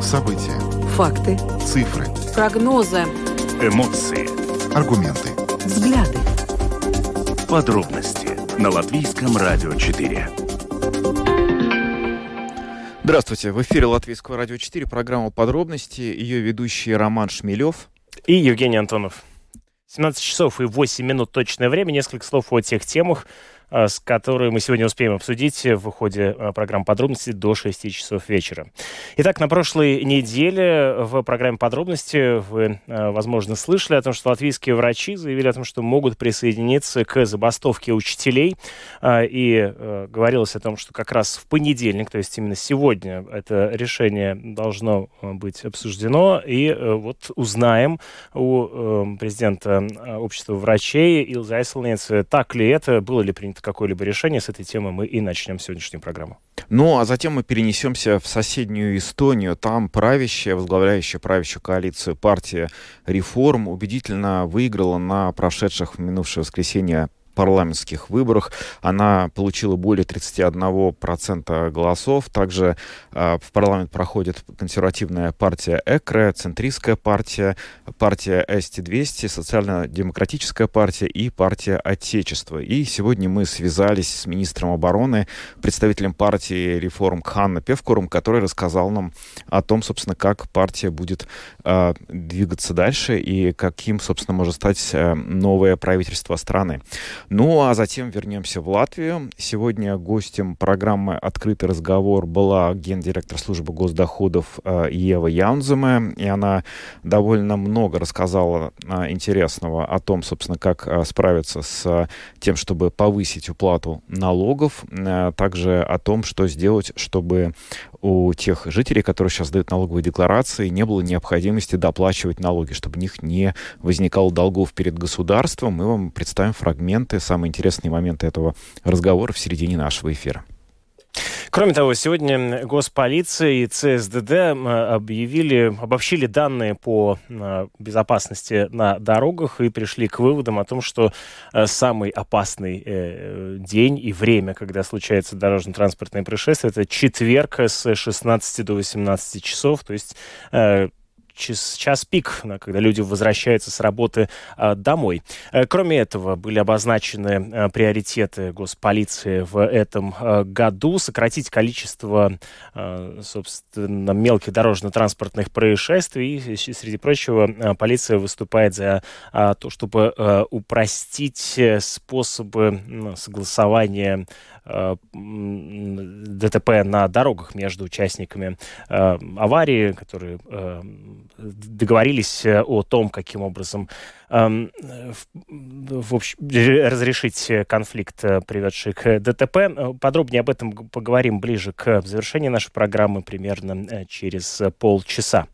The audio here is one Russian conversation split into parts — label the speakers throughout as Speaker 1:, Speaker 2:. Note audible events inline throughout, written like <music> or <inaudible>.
Speaker 1: События.
Speaker 2: Факты.
Speaker 1: Цифры.
Speaker 2: Прогнозы.
Speaker 3: Эмоции.
Speaker 1: Аргументы.
Speaker 2: Взгляды.
Speaker 3: Подробности на Латвийском радио 4.
Speaker 4: Здравствуйте, в эфире Латвийского радио 4, программа «Подробности», ее ведущий Роман Шмелев.
Speaker 5: И Евгений Антонов. 17 часов и 8 минут точное время. Несколько слов о тех темах, с которой мы сегодня успеем обсудить в ходе э, программы «Подробности» до 6 часов вечера. Итак, на прошлой неделе в программе «Подробности» вы, э, возможно, слышали о том, что латвийские врачи заявили о том, что могут присоединиться к забастовке учителей. И говорилось о том, что как раз в понедельник, то есть именно сегодня, это решение должно быть обсуждено. И вот узнаем у президента общества врачей Илза Айселнец, так ли это, было ли принято какое-либо решение с этой темы, мы и начнем сегодняшнюю программу.
Speaker 4: Ну, а затем мы перенесемся в соседнюю Эстонию. Там правящая, возглавляющая правящую коалицию партия «Реформ» убедительно выиграла на прошедших в минувшее воскресенье парламентских выборах. Она получила более 31% голосов. Также э, в парламент проходит консервативная партия ЭКРЭ, центристская партия, партия СТ-200, социально-демократическая партия и партия Отечества. И сегодня мы связались с министром обороны, представителем партии реформ Ханна Певкуром, который рассказал нам о том, собственно, как партия будет э, двигаться дальше и каким, собственно, может стать э, новое правительство страны. Ну, а затем вернемся в Латвию. Сегодня гостем программы «Открытый разговор» была гендиректор службы госдоходов э, Ева Яунземе, и она довольно много рассказала э, интересного о том, собственно, как э, справиться с тем, чтобы повысить уплату налогов, также о том, что сделать, чтобы у тех жителей, которые сейчас дают налоговые декларации, не было необходимости доплачивать налоги, чтобы у них не возникало долгов перед государством. Мы вам представим фрагменты, самые интересные моменты этого разговора в середине нашего эфира.
Speaker 5: Кроме того, сегодня госполиция и ЦСДД объявили, обобщили данные по безопасности на дорогах и пришли к выводам о том, что э, самый опасный э, день и время, когда случается дорожно-транспортное происшествие, это четверг с 16 до 18 часов, то есть э, час, час пик, когда люди возвращаются с работы э, домой. Э, кроме этого, были обозначены э, приоритеты госполиции в этом э, году. Сократить количество, собственно, мелких дорожно-транспортных происшествий. И, среди прочего, полиция выступает за э, то, чтобы упростить способы согласования ДТП на дорогах между участниками э, аварии, которые э, договорились о том, каким образом Эм, в общем, разрешить конфликт, э, приведший к ДТП. Э, подробнее об этом поговорим ближе к завершению нашей программы, примерно э, через полчаса.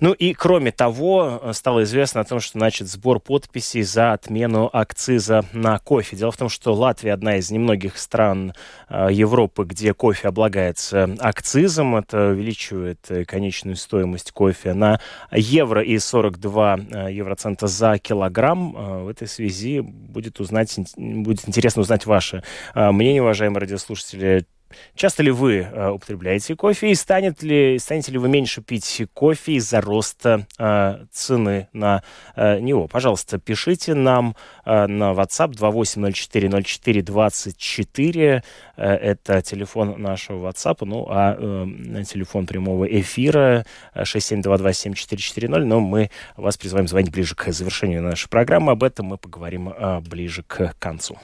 Speaker 5: Ну и кроме того, стало известно о том, что начат сбор подписей за отмену акциза на кофе. Дело в том, что Латвия одна из немногих стран Европы, где кофе облагается акцизом. Это увеличивает конечную стоимость кофе на евро и 42 евроцента за килограмм. Э, в этой связи будет, узнать, будет интересно узнать ваше э, мнение, уважаемые радиослушатели. Часто ли вы э, употребляете кофе и станет ли, станете ли вы меньше пить кофе из-за роста э, цены на э, него? Пожалуйста, пишите нам э, на WhatsApp 28040424. Э, это телефон нашего WhatsApp, ну а э, телефон прямого эфира 672274440. Но мы вас призываем звонить ближе к завершению нашей программы. Об этом мы поговорим э, ближе к концу.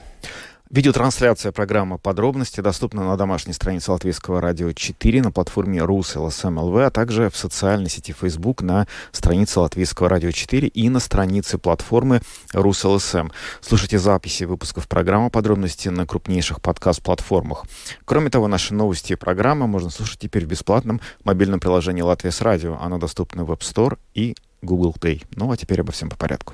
Speaker 4: Видеотрансляция программы «Подробности» доступна на домашней странице Латвийского радио 4, на платформе РУС ЛСМ ЛВ, а также в социальной сети Facebook на странице Латвийского радио 4 и на странице платформы РУС ЛСМ. Слушайте записи выпусков программы «Подробности» на крупнейших подкаст-платформах. Кроме того, наши новости и программы можно слушать теперь в бесплатном мобильном приложении «Латвия с радио». Оно доступно в App Store и Google Play. Ну а теперь обо всем по порядку.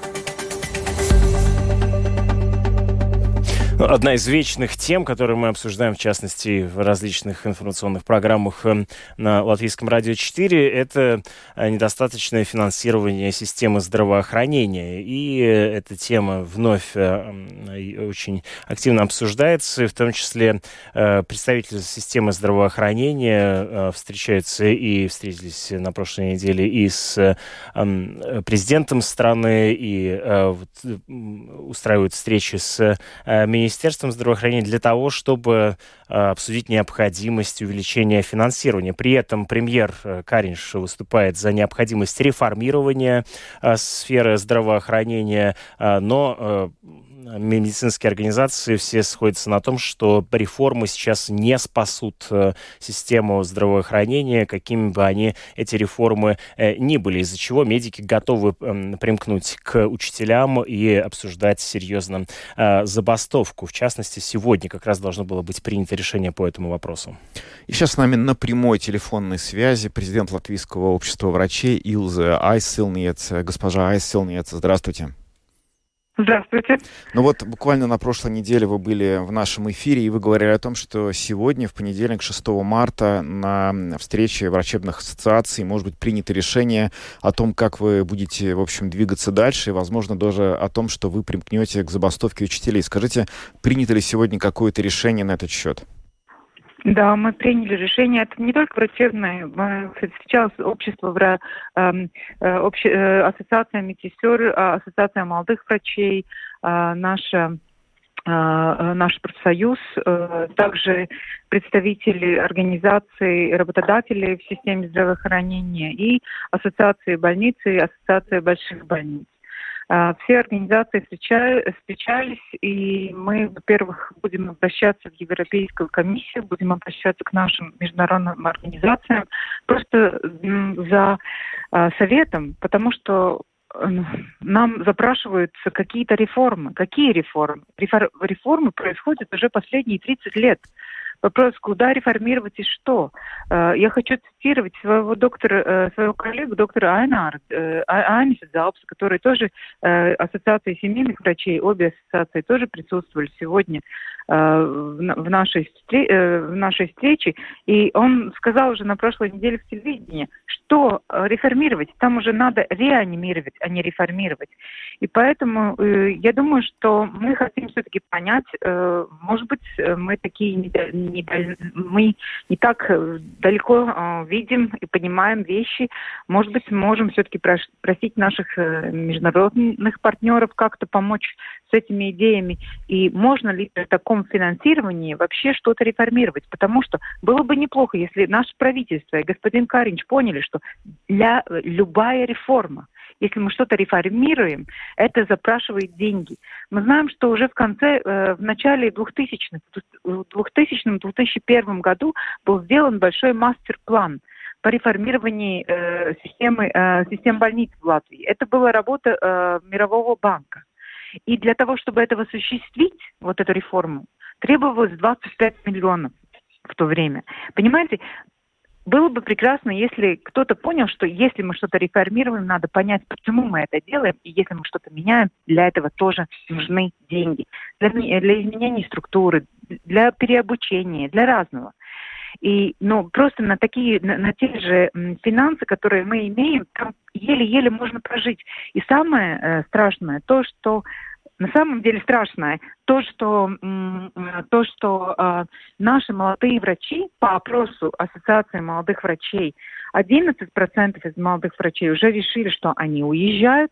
Speaker 5: Одна из вечных тем, которые мы обсуждаем, в частности, в различных информационных программах эм, на Латвийском радио 4, это э, недостаточное финансирование системы здравоохранения. И э, эта тема вновь э, очень активно обсуждается, в том числе представители системы здравоохранения встречаются и встретились на прошлой неделе и с президентом страны, и устраивают встречи с министром Министерством здравоохранения для того, чтобы э, обсудить необходимость увеличения финансирования. При этом премьер э, Каринш выступает за необходимость реформирования э, сферы здравоохранения, но медицинские организации все сходятся на том, что реформы сейчас не спасут э, систему здравоохранения, какими бы они, эти реформы, э, ни были, из-за чего медики готовы эм, примкнуть к учителям и обсуждать серьезно э, забастовку. В частности, сегодня как раз должно было быть принято решение по этому вопросу.
Speaker 4: И сейчас с нами на прямой телефонной связи президент Латвийского общества врачей Илза Айсилнец. Госпожа Айсилнец, здравствуйте.
Speaker 1: Здравствуйте.
Speaker 4: Ну вот буквально на прошлой неделе вы были в нашем эфире, и вы говорили о том, что сегодня, в понедельник, 6 марта, на встрече врачебных ассоциаций может быть принято решение о том, как вы будете, в общем, двигаться дальше, и, возможно, даже о том, что вы примкнете к забастовке учителей. Скажите, принято ли сегодня какое-то решение на этот счет?
Speaker 1: Да, мы приняли решение. Это не только врачебное. Сейчас общество, в, эм, э, э, ассоциация медсестер, а, ассоциация молодых врачей, э, наша э, наш профсоюз, э, также представители организаций работодателей в системе здравоохранения и ассоциации больниц и ассоциация больших больниц. А, все организации встречались, и мы, во-первых, будем обращаться в Европейскую комиссию, будем обращаться к нашим международным организациям просто за а, советом, потому что нам запрашиваются какие-то реформы. Какие реформы? Реформы происходят уже последние 30 лет. Вопрос, куда реформировать и что? Э, я хочу цитировать своего доктора, э, своего коллегу, доктора Айнар, э, Айниса Залпса, который тоже Ассоциации семейных врачей, обе ассоциации тоже присутствовали сегодня в нашей, в нашей встрече. И он сказал уже на прошлой неделе в телевидении, что реформировать, там уже надо реанимировать, а не реформировать. И поэтому я думаю, что мы хотим все-таки понять, может быть, мы такие не, мы не так э, далеко э, видим и понимаем вещи. Может быть, можем все-таки просить наших э, международных партнеров как-то помочь с этими идеями. И можно ли при таком финансировании вообще что-то реформировать? Потому что было бы неплохо, если наше правительство и господин Каринч поняли, что для любая реформа, если мы что-то реформируем, это запрашивает деньги. Мы знаем, что уже в конце, э, в начале 2000-х, в 2000-2001 году был сделан большой мастер-план по реформированию э, системы, э, систем больниц в Латвии. Это была работа Мирового банка. И для того, чтобы этого осуществить, вот эту реформу, требовалось 25 миллионов в то время. Понимаете, было бы прекрасно, если кто-то понял, что если мы что-то реформируем, надо понять, почему мы это делаем, и если мы что-то меняем, для этого тоже нужны деньги. Для, для изменения структуры, для переобучения, для разного. И, ну, просто на такие, на, на те же финансы, которые мы имеем, там еле-еле можно прожить. И самое э, страшное, то, что на самом деле страшное. То, что, то, что э, наши молодые врачи по опросу Ассоциации молодых врачей, 11% из молодых врачей уже решили, что они уезжают,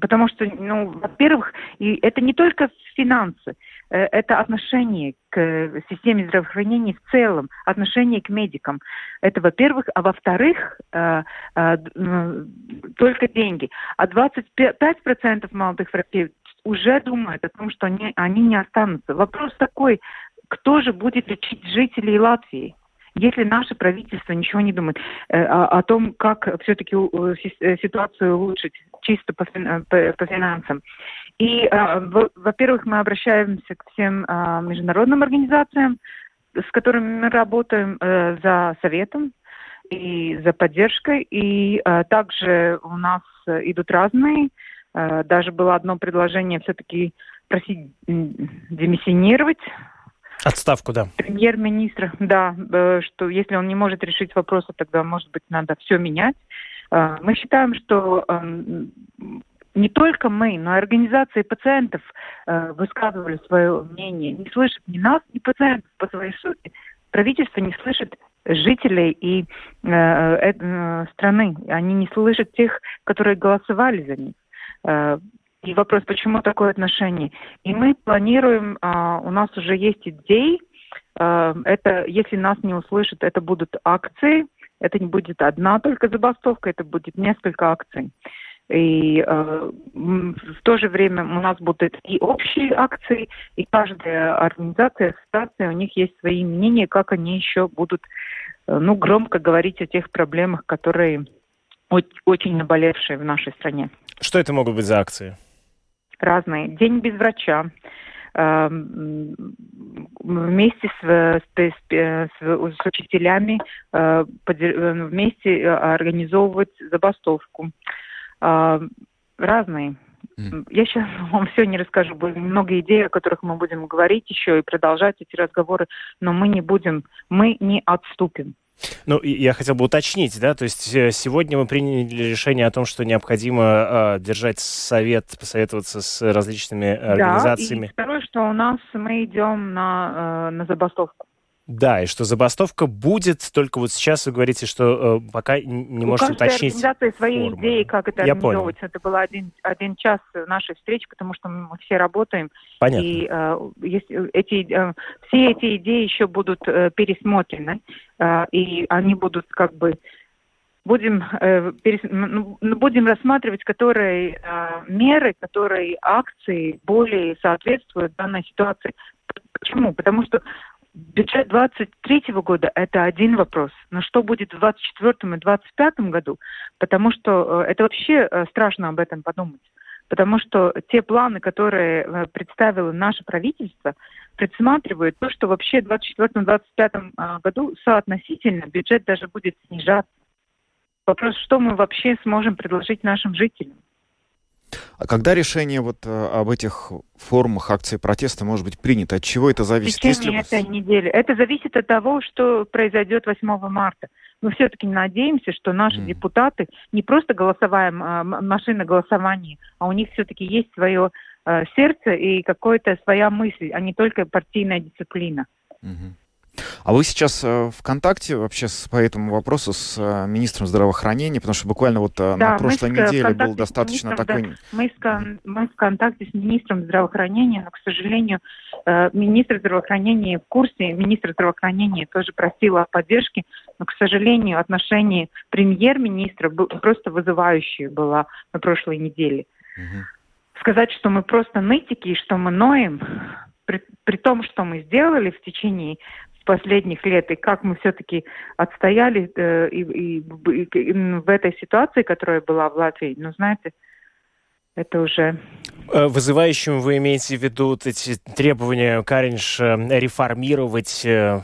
Speaker 1: Потому что, ну, во-первых, и это не только финансы, э, это отношение к системе здравоохранения в целом, отношение к медикам. Это, во-первых. А во-вторых, э, э, только деньги. А 25% молодых врачей уже думают о том, что они, они не останутся. Вопрос такой, кто же будет лечить жителей Латвии? если наше правительство ничего не думает э, о, о том, как все-таки э, ситуацию улучшить чисто по, по, по финансам. И, э, во-первых, мы обращаемся к всем э, международным организациям, с которыми мы работаем э, за советом и за поддержкой. И э, также у нас идут разные. Э, даже было одно предложение все-таки просить демиссионировать.
Speaker 5: Отставку, да.
Speaker 1: Премьер-министра, да, что если он не может решить вопросы, тогда, может быть, надо все менять. Мы считаем, что эм, не только мы, но и организации пациентов высказывали свое мнение. Не слышат ни нас, ни пациентов по своей сути. Правительство не слышит жителей и э, э, страны. Они не слышат тех, которые голосовали за них. Э, и вопрос, почему такое отношение? И мы планируем, э, у нас уже есть идеи, э, это, если нас не услышат, это будут акции, это не будет одна только забастовка, это будет несколько акций. И э, в то же время у нас будут и общие акции, и каждая организация, ассоциация, у них есть свои мнения, как они еще будут э, ну, громко говорить о тех проблемах, которые очень наболевшие в нашей стране.
Speaker 5: Что это могут быть за акции?
Speaker 1: Разные. День без врача. Э, вместе с, с, с, с учителями э, вместе организовывать забастовку. А, разные. Я сейчас <laughs> вам все не расскажу. Будет много идей, о которых мы будем говорить еще и продолжать эти разговоры, но мы не будем, мы не отступим.
Speaker 5: Ну, я хотел бы уточнить, да, то есть э, сегодня мы приняли решение о том, что необходимо э, держать совет, посоветоваться с различными организациями. Да, и
Speaker 1: второе, что у нас мы идем на, э, на забастовку.
Speaker 5: Да, и что забастовка будет, только вот сейчас вы говорите, что э, пока не У можете уточнить.
Speaker 1: Каждой свои форму. идеи, как это Я организовывать. Понял. Это был один, один час нашей встречи, потому что мы все работаем.
Speaker 5: Понятно.
Speaker 1: И э, есть, эти, э, все эти идеи еще будут э, пересмотрены, э, и они будут как бы будем, э, перес, ну, будем рассматривать, которые э, меры, которые акции более соответствуют данной ситуации. Почему? Потому что бюджет 23 года – это один вопрос. Но что будет в 24 и 25 году? Потому что э, это вообще э, страшно об этом подумать. Потому что те планы, которые э, представило наше правительство, предусматривают то, что вообще в 2024-2025 году соотносительно бюджет даже будет снижаться. Вопрос, что мы вообще сможем предложить нашим жителям.
Speaker 4: А когда решение вот э, об этих формах акции протеста может быть принято? От чего это зависит?
Speaker 1: В течение Если... этой недели. Это зависит от того, что произойдет 8 марта. Мы все-таки надеемся, что наши mm. депутаты не просто голосоваем, а, машина голосования, а у них все-таки есть свое э, сердце и какая-то своя мысль, а не только партийная дисциплина.
Speaker 4: Mm-hmm. А вы сейчас э, в контакте вообще с, по этому вопросу с э, министром здравоохранения, потому что буквально вот э, да, на прошлой неделе был достаточно такой... Да,
Speaker 1: мы, в, мы в контакте с министром здравоохранения, но, к сожалению, министр здравоохранения в курсе, министр здравоохранения тоже просил о поддержке, но, к сожалению, отношение премьер-министра просто вызывающее было на прошлой неделе. Угу. Сказать, что мы просто нытики и что мы ноем, при, при том, что мы сделали в течение последних лет, и как мы все-таки отстояли э, и, и, и, в этой ситуации, которая была в Латвии, ну, знаете, это уже...
Speaker 5: Э, вызывающим вы имеете в виду вот эти требования Каринш э, реформировать, э,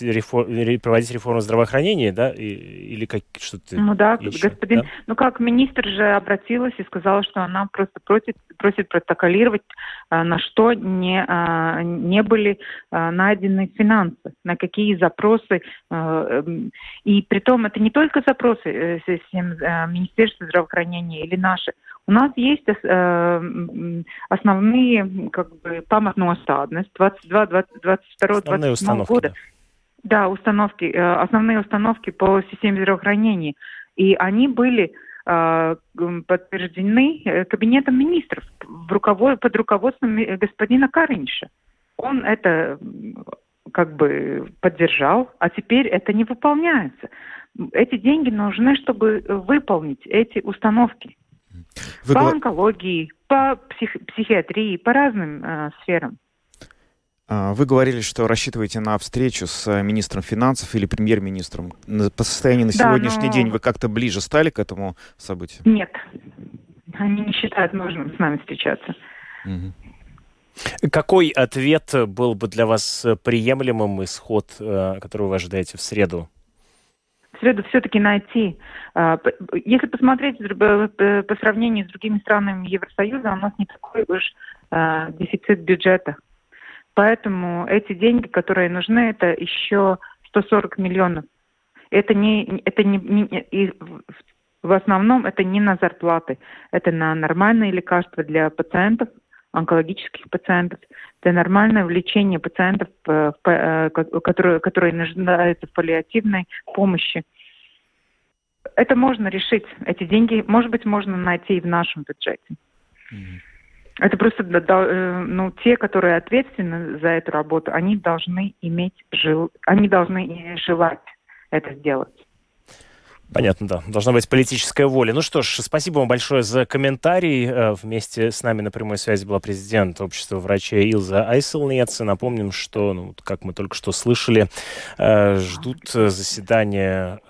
Speaker 5: рефор... проводить реформу здравоохранения, да, или как что-то
Speaker 1: Ну да,
Speaker 5: еще,
Speaker 1: господин, да? ну как министр же обратилась и сказала, что она просто просит, просит протоколировать, на что не, не были найдены финансы, на какие запросы, эм, и при том это не только запросы Министерства здравоохранения или наши, у нас есть э, основные как бы памятностādnes 22, 22, 27 года. Да. да, установки, э, основные установки по системе здравоохранения. И они были э, подтверждены э, кабинетом министров в руковод... под руководством господина Каринша. Он это как бы поддержал, а теперь это не выполняется. Эти деньги нужны, чтобы выполнить эти установки. Вы по онкологии, по псих, психиатрии, по разным э, сферам.
Speaker 4: А, вы говорили, что рассчитываете на встречу с э, министром финансов или премьер-министром. По состоянию на да, сегодняшний но... день вы как-то ближе стали к этому событию?
Speaker 1: Нет. Они не считают нужным с нами встречаться.
Speaker 5: Угу. Какой ответ был бы для вас приемлемым исход, э, который вы ожидаете в среду?
Speaker 1: Среду все-таки найти. А, если посмотреть по сравнению с другими странами Евросоюза, у нас не такой уж а, дефицит бюджета. Поэтому эти деньги, которые нужны, это еще 140 миллионов. Это не, это не, не и в основном это не на зарплаты, это на нормальные лекарства для пациентов, онкологических пациентов, для нормального лечения пациентов, э, э, которые, которые нуждаются в паллиативной помощи. Это можно решить. Эти деньги, может быть, можно найти и в нашем бюджете. Mm-hmm. Это просто э, ну, те, которые ответственны за эту работу, они должны иметь жил, они должны желать это сделать.
Speaker 5: Понятно, да. Должна быть политическая воля. Ну что ж, спасибо вам большое за комментарий. Э, вместе с нами на прямой связи была президент общества врачей Илза Айселнец. Напомним, что, ну, как мы только что слышали, э, ждут заседания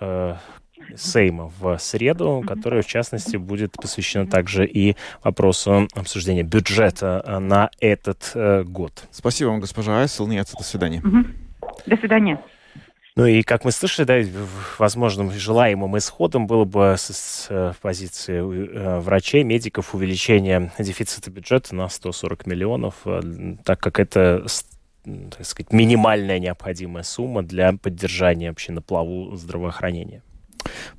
Speaker 5: Сейма в среду, которое, в частности, будет посвящено также и вопросу обсуждения бюджета э, на этот э, год.
Speaker 4: Спасибо вам, госпожа Айсел. Нет, до свидания.
Speaker 1: До свидания.
Speaker 5: Ну и, как мы слышали, да, возможным желаемым исходом было бы с, с позиции э, врачей, медиков увеличение дефицита бюджета на 140 миллионов, так как это так сказать, минимальная необходимая сумма для поддержания вообще на плаву здравоохранения.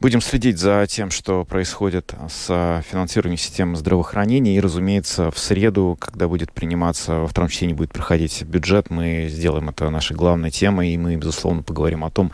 Speaker 4: Будем следить за тем, что происходит с финансированием системы здравоохранения. И, разумеется, в среду, когда будет приниматься, во втором чтении будет проходить бюджет, мы сделаем это нашей главной темой. И мы, безусловно, поговорим о том,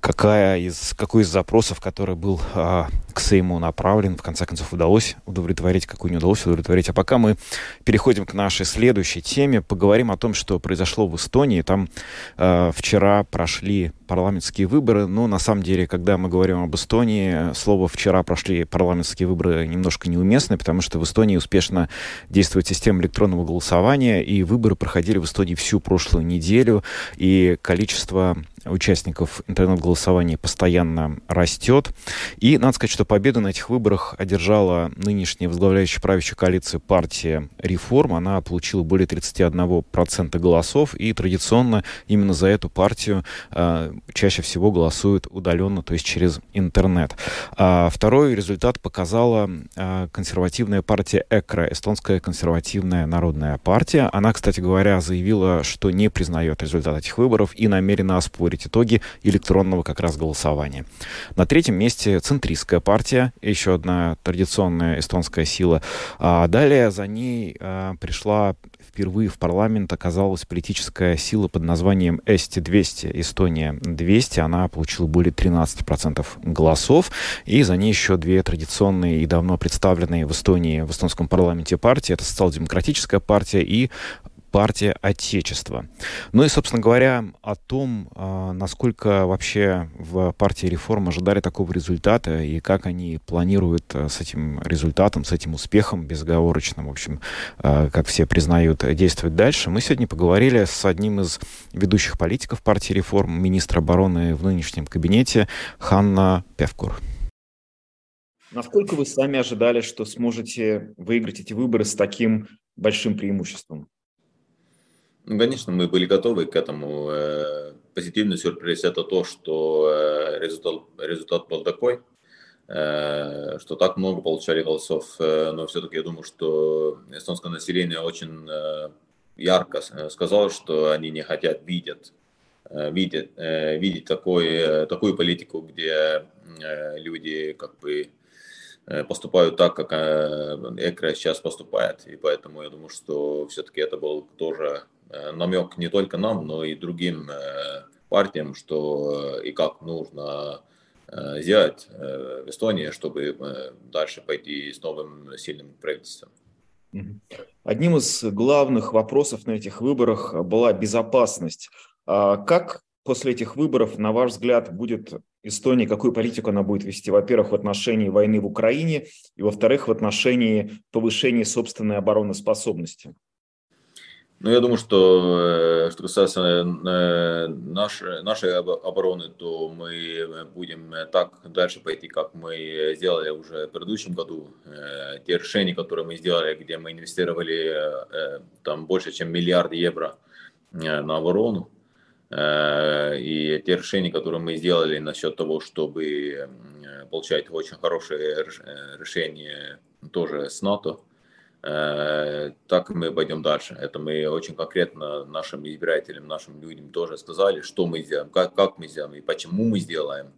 Speaker 4: какая из, какой из запросов, который был а, к Сейму направлен, в конце концов, удалось удовлетворить, какую не удалось удовлетворить. А пока мы переходим к нашей следующей теме, поговорим о том, что произошло в Эстонии. Там э, вчера прошли парламентские выборы, но на самом деле, когда мы говорим об Эстонии, слово «вчера прошли парламентские выборы» немножко неуместно, потому что в Эстонии успешно действует система электронного голосования, и выборы проходили в Эстонии всю прошлую неделю, и количество участников интернет-голосования постоянно растет. И надо сказать, что победу на этих выборах одержала нынешняя возглавляющая правящую коалицию партия «Реформ». Она получила более 31% голосов, и традиционно именно за эту партию э, чаще всего голосуют удаленно, то есть через интернет. А второй результат показала э, консервативная партия ЭКРА, эстонская консервативная народная партия. Она, кстати говоря, заявила, что не признает результат этих выборов и намерена оспорить оспорить итоги электронного как раз голосования. На третьем месте центристская партия, еще одна традиционная эстонская сила. А далее за ней а, пришла впервые в парламент оказалась политическая сила под названием СТ-200, Эстония 200. Она получила более 13% голосов. И за ней еще две традиционные и давно представленные в Эстонии, в эстонском парламенте партии. Это социал-демократическая партия и партия Отечества. Ну и, собственно говоря, о том, а, насколько вообще в партии реформ ожидали такого результата и как они планируют а, с этим результатом, с этим успехом безоговорочным, в общем, а, как все признают, действовать дальше, мы сегодня поговорили с одним из ведущих политиков партии реформ, министра обороны в нынешнем кабинете Ханна Певкур. Насколько вы сами ожидали, что сможете выиграть эти выборы с таким большим преимуществом?
Speaker 6: Ну, конечно, мы были готовы к этому. Э, позитивный сюрприз – это то, что э, результат, результат был такой, э, что так много получали голосов. Но все-таки я думаю, что эстонское население очень ярко сказало, что они не хотят видеть, видеть, видеть такой, такую политику, где люди как бы поступают так, как ЭКР сейчас поступает. И поэтому я думаю, что все-таки это был тоже Э, намек не только нам, но и другим э, партиям, что э, и как нужно сделать в Эстонии, чтобы дальше пойти с новым сильным правительством.
Speaker 4: Одним из главных вопросов на этих выборах была безопасность. А как после этих выборов, на ваш взгляд, будет Эстония, какую политику она будет вести, во-первых, в отношении войны в Украине, и, во-вторых, в отношении повышения собственной обороноспособности?
Speaker 6: Ну, я думаю, что что касается э, нашей, нашей обороны, то мы будем так дальше пойти, как мы сделали уже в предыдущем году. Э, те решения, которые мы сделали, где мы инвестировали э, там больше, чем миллиард евро на оборону, И те решения, которые мы сделали насчет того, чтобы получать очень хорошие решения тоже с НАТО, так мы пойдем дальше. Это мы очень конкретно нашим избирателям, нашим людям тоже сказали, что мы сделаем, как, как мы сделаем и почему мы сделаем.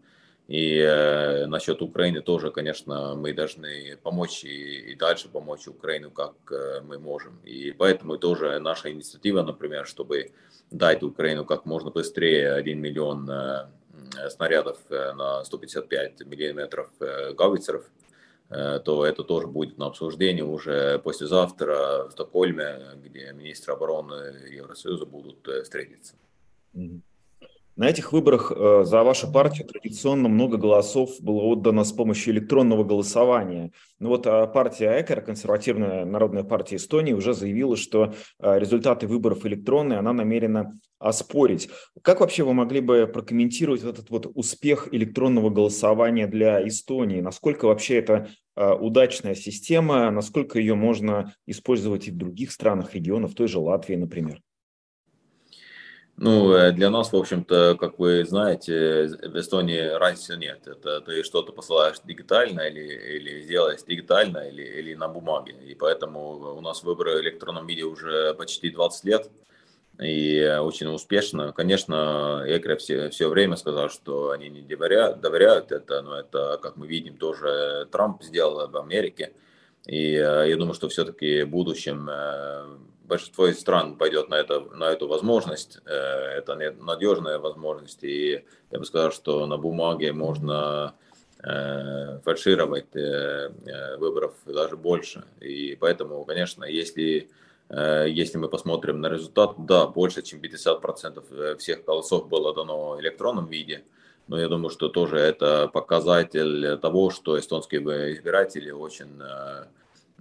Speaker 6: И э, насчет Украины тоже, конечно, мы должны помочь и, и дальше помочь Украину, как э, мы можем. И поэтому тоже наша инициатива, например, чтобы дать Украину как можно быстрее 1 миллион э, снарядов э, на 155 миллиметров э, гаубицеров, э, то это тоже будет на обсуждении уже послезавтра в Стокгольме, где министры обороны Евросоюза будут э, встретиться. Mm-hmm.
Speaker 7: На этих выборах э, за вашу партию традиционно много голосов было отдано с помощью электронного голосования. Ну вот а партия ЭКР, консервативная народная партия Эстонии, уже заявила, что э, результаты выборов электронные она намерена оспорить. Как вообще вы могли бы прокомментировать этот вот успех электронного голосования для Эстонии? Насколько вообще это э, удачная система, насколько ее можно использовать и в других странах, регионах, в той же Латвии, например?
Speaker 6: Ну, э, для нас, в общем-то, как вы знаете, в Эстонии разницы нет. Это ты что-то посылаешь дигитально или, или сделаешь дигитально или, или на бумаге. И поэтому у нас выборы в электронном виде уже почти 20 лет и очень успешно. Конечно, Экре все, все время сказал, что они не доверяют, доверяют это, но это, как мы видим, тоже Трамп сделал в Америке. И э, я думаю, что все-таки в будущем э, большинство из стран пойдет на, это, на эту возможность. Э, это надежная возможность. И я бы сказал, что на бумаге можно э, фальшировать э, выборов даже больше. И поэтому, конечно, если, если мы посмотрим на результат, да, больше, чем 50% всех голосов было дано в электронном виде. Но я думаю, что тоже это показатель того, что эстонские избиратели очень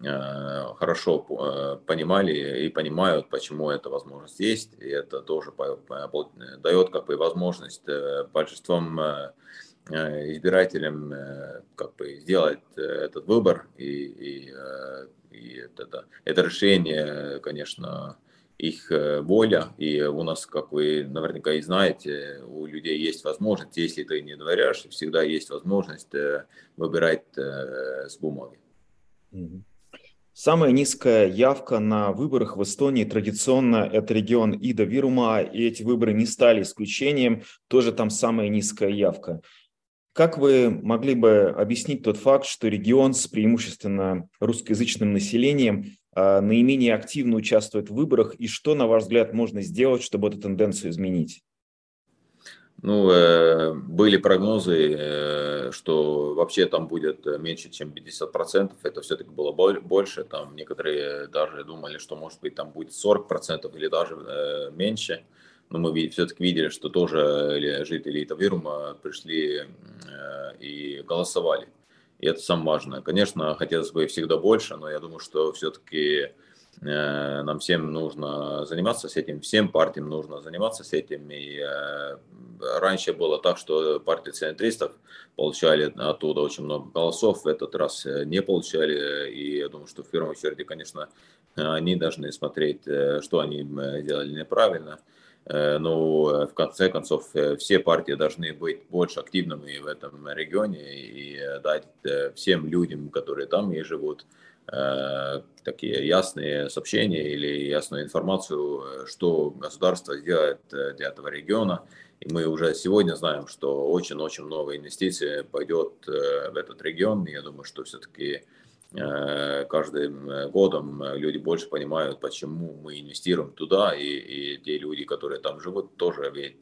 Speaker 6: хорошо э, понимали и понимают, почему эта возможность есть, и это тоже дает как бы возможность э, большинством избирателям как бы сделать этот выбор и, и, и это, это решение, конечно, их воля, и у нас, как вы наверняка и знаете, у людей есть возможность, если ты не доверяешь, всегда есть возможность выбирать с бумаги.
Speaker 7: Mm-hmm. Самая низкая явка на выборах в Эстонии традиционно это регион Ида Вирума, и эти выборы не стали исключением, тоже там самая низкая явка. Как вы могли бы объяснить тот факт, что регион с преимущественно русскоязычным населением а, наименее активно участвует в выборах, и что, на ваш взгляд, можно сделать, чтобы эту тенденцию изменить?
Speaker 6: Ну, э, были прогнозы, э, что вообще там будет меньше, чем 50%. Это все-таки было больше. Там некоторые даже думали, что может быть там будет 40% или даже э, меньше. Но мы все-таки видели, что тоже жители Итавирума пришли и голосовали. И это самое важное. Конечно, хотелось бы всегда больше, но я думаю, что все-таки Э, нам всем нужно заниматься с этим, всем партиям нужно заниматься с этим. И э, раньше было так, что партии центристов получали оттуда очень много голосов, в этот раз э, не получали. И я думаю, что в первом очереди, конечно, они должны смотреть, что они сделали неправильно. Но в конце концов все партии должны быть больше активными в этом регионе и дать всем людям, которые там и живут, Э, такие ясные сообщения или ясную информацию, что государство делает э, для этого региона. И мы уже сегодня знаем, что очень-очень много инвестиций пойдет э, в этот регион. Я думаю, что все-таки каждым годом люди больше понимают, почему мы инвестируем туда, и, и те люди, которые там живут, тоже ведь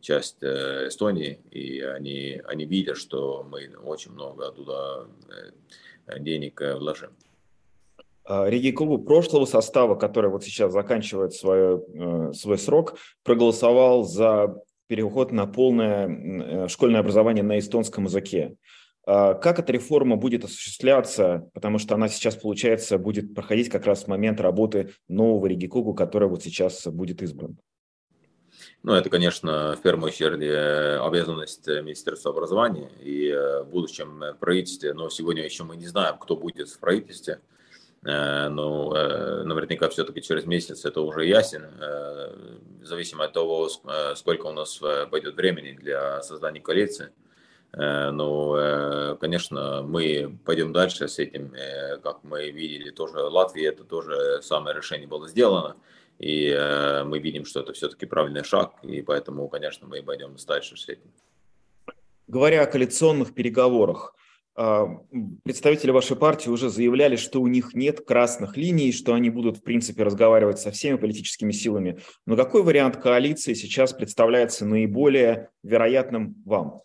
Speaker 6: часть Эстонии, и они, они видят, что мы очень много туда денег вложим.
Speaker 7: А, Риги клубу прошлого состава, который вот сейчас заканчивает свое, э, свой срок, проголосовал за переход на полное э, школьное образование на эстонском языке. А, как эта реформа будет осуществляться, потому что она сейчас, получается, будет проходить как раз в момент работы нового Риги который вот сейчас будет избран?
Speaker 6: Ну, это, конечно, в первую очередь э, обязанность Министерства образования и в будущем правительстве, но сегодня еще мы не знаем, кто будет в правительстве. Ну, наверняка все-таки через месяц это уже ясен, зависимо от того, сколько у нас пойдет времени для создания коалиции. Ну, конечно, мы пойдем дальше с этим. Как мы видели, тоже Латвии это тоже самое решение было сделано. И э, мы видим, что это все-таки правильный шаг, и поэтому, конечно, мы пойдем дальше с этим.
Speaker 4: Говоря о коалиционных переговорах, а, представители вашей партии уже заявляли, что у них нет красных линий, что они будут, в принципе, разговаривать со всеми политическими силами. Но какой вариант коалиции сейчас представляется наиболее вероятным вам?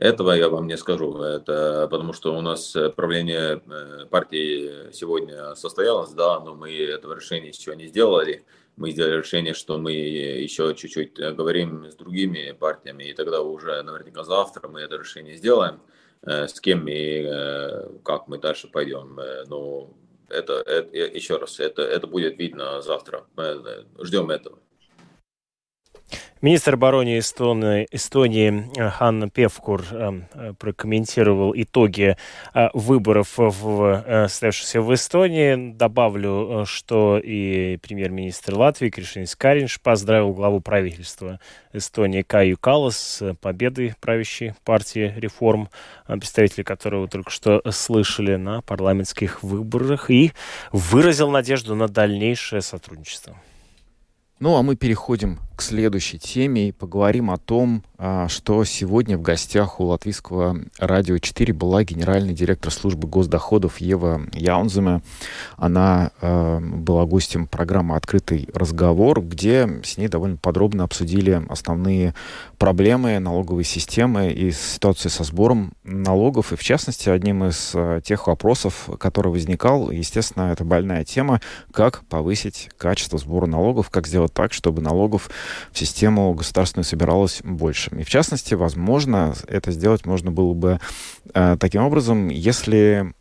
Speaker 6: Этого я вам не скажу, это потому что у нас правление э, партии сегодня состоялось, да, но мы этого решения еще не сделали. Мы сделали решение, что мы еще чуть-чуть говорим с другими партиями, и тогда уже наверняка завтра мы это решение сделаем, э, с кем и э, как мы дальше пойдем. Но это, это еще раз, это, это будет видно завтра. Мы ждем этого.
Speaker 5: Министр обороны Эстонии, Эстонии Ханна Певкур э, э, прокомментировал итоги э, выборов, в, состоявшихся в Эстонии. Добавлю, что и премьер-министр Латвии Кришинис Каринш поздравил главу правительства Эстонии Каю Калас с победой правящей партии реформ, представители которого только что слышали на парламентских выборах, и выразил надежду на дальнейшее сотрудничество.
Speaker 4: Ну а мы переходим к следующей теме и поговорим о том, а, что сегодня в гостях у Латвийского радио 4 была генеральный директор службы госдоходов Ева Яунземе. Она э, была гостем программы «Открытый разговор», где с ней довольно подробно обсудили основные проблемы налоговой системы и ситуации со сбором налогов. И, в частности, одним из э, тех вопросов, который возникал, естественно, это больная тема, как повысить качество сбора налогов, как сделать так, чтобы налогов в систему государственную собиралось больше. И в частности, возможно, это сделать можно было бы э, таким образом, если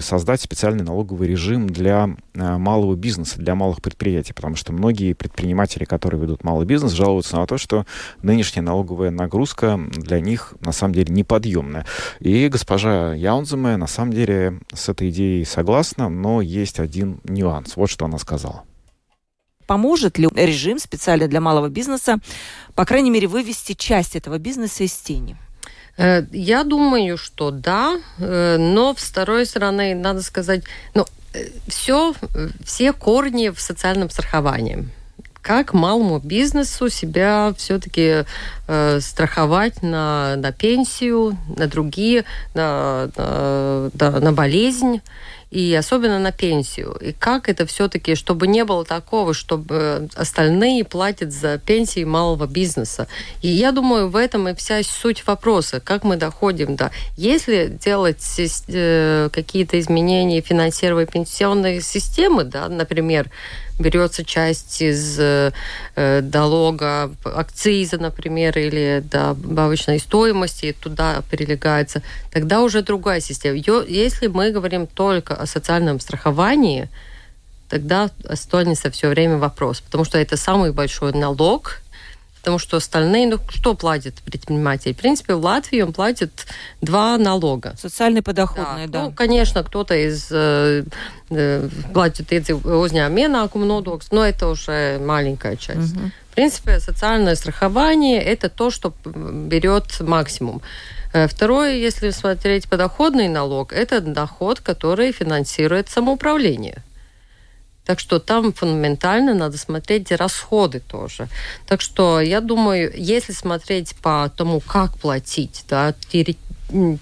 Speaker 4: создать специальный налоговый режим для э, малого бизнеса, для малых предприятий, потому что многие предприниматели, которые ведут малый бизнес, жалуются на то, что нынешняя налоговая нагрузка для них на самом деле неподъемная. И госпожа Яунземе на самом деле с этой идеей согласна, но есть один нюанс. Вот что она сказала.
Speaker 2: Поможет ли режим специально для малого бизнеса, по крайней мере, вывести часть этого бизнеса из тени?
Speaker 8: Э, я думаю, что да, э, но с второй стороны, надо сказать, ну, э, все, все корни в социальном страховании как малому бизнесу себя все-таки э, страховать на, на пенсию, на другие, на, на, на болезнь и особенно на пенсию. И как это все-таки, чтобы не было такого, чтобы остальные платят за пенсии малого бизнеса. И я думаю, в этом и вся суть вопроса, как мы доходим до... Если делать э, какие-то изменения финансировой пенсионной системы, да, например, берется часть из э, налога, акциза, например, или добавочной стоимости, и туда перелегается, тогда уже другая система. Если мы говорим только о социальном страховании, тогда останется все время вопрос, потому что это самый большой налог, потому что остальные, ну, что платит предприниматель? В принципе, в Латвии он платит два налога.
Speaker 2: Социальный подоходный, да.
Speaker 8: да. Ну, конечно, кто-то из э, э, платит эти uzņēmuma ienākumu nodoklis, но это уже маленькая часть. Угу. В принципе, социальное страхование – это то, что берет максимум. Э, второе, если смотреть подоходный налог, это доход, который финансирует самоуправление. Так что там фундаментально надо смотреть расходы тоже. Так что я думаю, если смотреть по тому, как платить, да,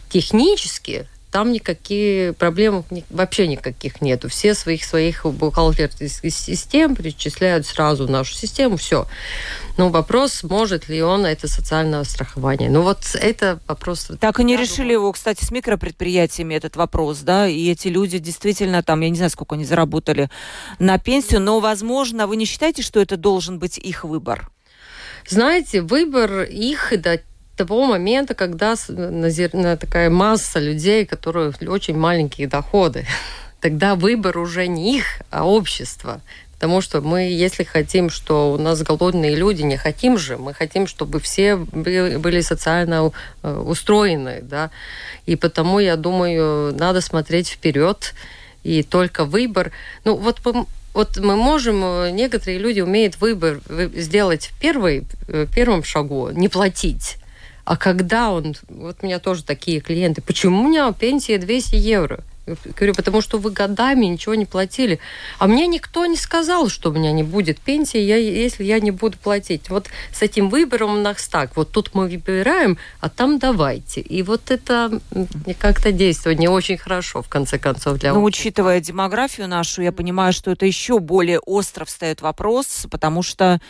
Speaker 8: технически, там никакие проблем вообще никаких нету. Все своих своих бухгалтерских систем перечисляют сразу в нашу систему, все. Но вопрос, может ли он это социальное страхование. Ну вот это вопрос...
Speaker 2: Так и не решили его, кстати, с микропредприятиями этот вопрос, да, и эти люди действительно там, я не знаю, сколько они заработали на пенсию, но, возможно, вы не считаете, что это должен быть их выбор?
Speaker 8: Знаете, выбор их до того момента, когда такая масса людей, которые очень маленькие доходы. <laughs> Тогда выбор уже не их, а общества. Потому что мы, если хотим, что у нас голодные люди, не хотим же, мы хотим, чтобы все были социально э, устроены, да. И потому, я думаю, надо смотреть вперед и только выбор. Ну, вот вот мы можем, э, некоторые люди умеют выбор сделать в первый, э, первом шагу, не платить. А когда он... Вот у меня тоже такие клиенты. Почему у меня пенсия 200 евро? Говорю, потому что вы годами ничего не платили. А мне никто не сказал, что у меня не будет пенсии, я, если я не буду платить. Вот с этим выбором у нас так. Вот тут мы выбираем, а там давайте. И вот это как-то действует не очень хорошо, в конце концов, для
Speaker 2: Ну, учитывая демографию нашу, я понимаю, что это еще более остро встает вопрос, потому что